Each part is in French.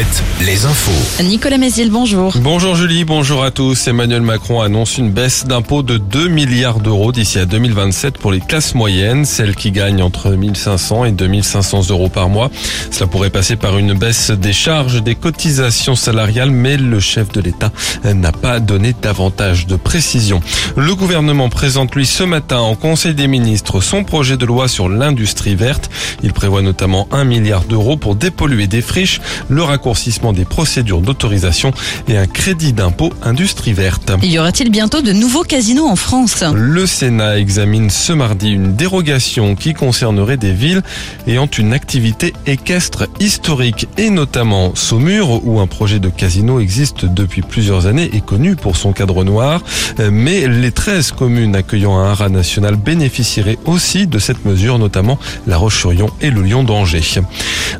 Alouette, les infos. Nicolas Mézil, bonjour. Bonjour Julie, bonjour à tous. Emmanuel Macron annonce une baisse d'impôts de 2 milliards d'euros d'ici à 2027 pour les classes moyennes, celles qui gagnent entre 1500 et 2500 euros par mois. Cela pourrait passer par une baisse des charges des cotisations salariales, mais le chef de l'État n'a pas donné davantage de précision. Le gouvernement présente lui ce matin en Conseil des ministres son projet de loi sur l'industrie verte. Il prévoit notamment 1 milliard d'euros pour dépolluer des friches, le raccourcissement des procédures d'autorisation et un crédit d'impôt industrie verte. Y aura-t-il bientôt de nouveaux casinos en France? Le Sénat examine ce mardi une dérogation qui concernerait des villes ayant une activité équestre historique et notamment Saumur où un projet de casino existe depuis plusieurs années et connu pour son cadre noir. Mais les 13 communes accueillant un haras national bénéficieraient aussi de cette mesure, notamment La Roche-sur-Yon et le Lion d'Angers.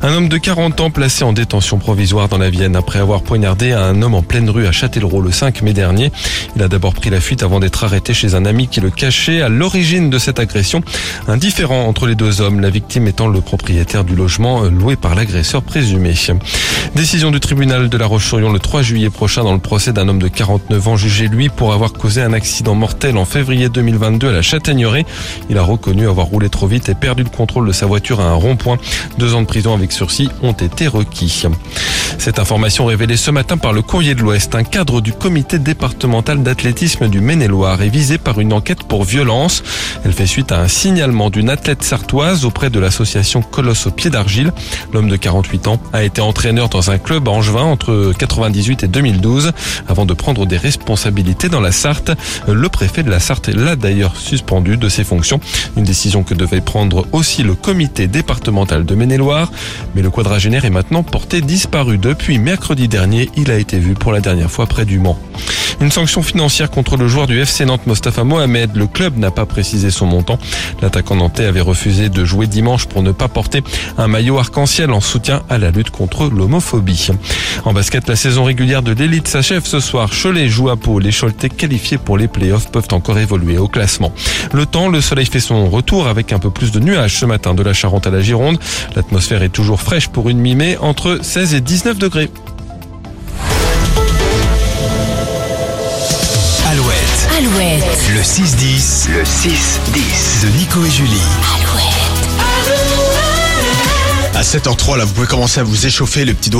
Un homme de 40 ans placé en détention provisoire dans la Vienne après avoir poignardé un homme en pleine rue à Châtellerault le 5 mai dernier. Il a d'abord pris la fuite avant d'être arrêté chez un ami qui le cachait. À l'origine de cette agression, un différend entre les deux hommes, la victime étant le propriétaire du logement loué par l'agresseur présumé. Décision du tribunal de la Roche-sur-Yon le 3 juillet prochain dans le procès d'un homme de 49 ans jugé lui pour avoir causé un accident mortel en février 2022 à la Châtaigneraie. Il a reconnu avoir roulé trop vite et perdu le contrôle de sa voiture à un rond-point. Deux ans de prison avec sursis ont été requis. Cette information révélée ce matin par le Courrier de l'Ouest, un cadre du comité départemental d'athlétisme du Maine-et-Loire est visé par une enquête pour violence. Elle fait suite à un signalement d'une athlète sartoise auprès de l'association Colosse au pied d'argile. L'homme de 48 ans a été entraîneur dans un club angevin entre 98 et 2012 avant de prendre des responsabilités dans la Sarthe. Le préfet de la Sarthe l'a d'ailleurs suspendu de ses fonctions. Une décision que devait prendre aussi le comité départemental de Maine-et-Loire. Mais le quadragénaire est maintenant porté disparu depuis mercredi dernier. Il a été vu pour la dernière fois près du Mans. Une sanction financière contre le joueur du FC Nantes Mostafa Mohamed. Le club n'a pas précisé son montant. L'attaquant nantais avait refusé de jouer dimanche pour ne pas porter un maillot arc-en-ciel en soutien à la lutte contre l'homophobie. En basket, la saison régulière de l'élite s'achève ce soir. Cholet joue à Pau. Les Choletais qualifiés pour les playoffs peuvent encore évoluer au classement. Le temps, le soleil fait son retour avec un peu plus de nuages ce matin de la Charente à la Gironde. L'atmosphère est toujours fraîche pour une mi-mai entre 16 et 19 degrés. Alouette, Alouette. le 6-10, le 6-10 de Nico et Julie. Alouette. À 7h03, là, vous pouvez commencer à vous échauffer les petits doigts.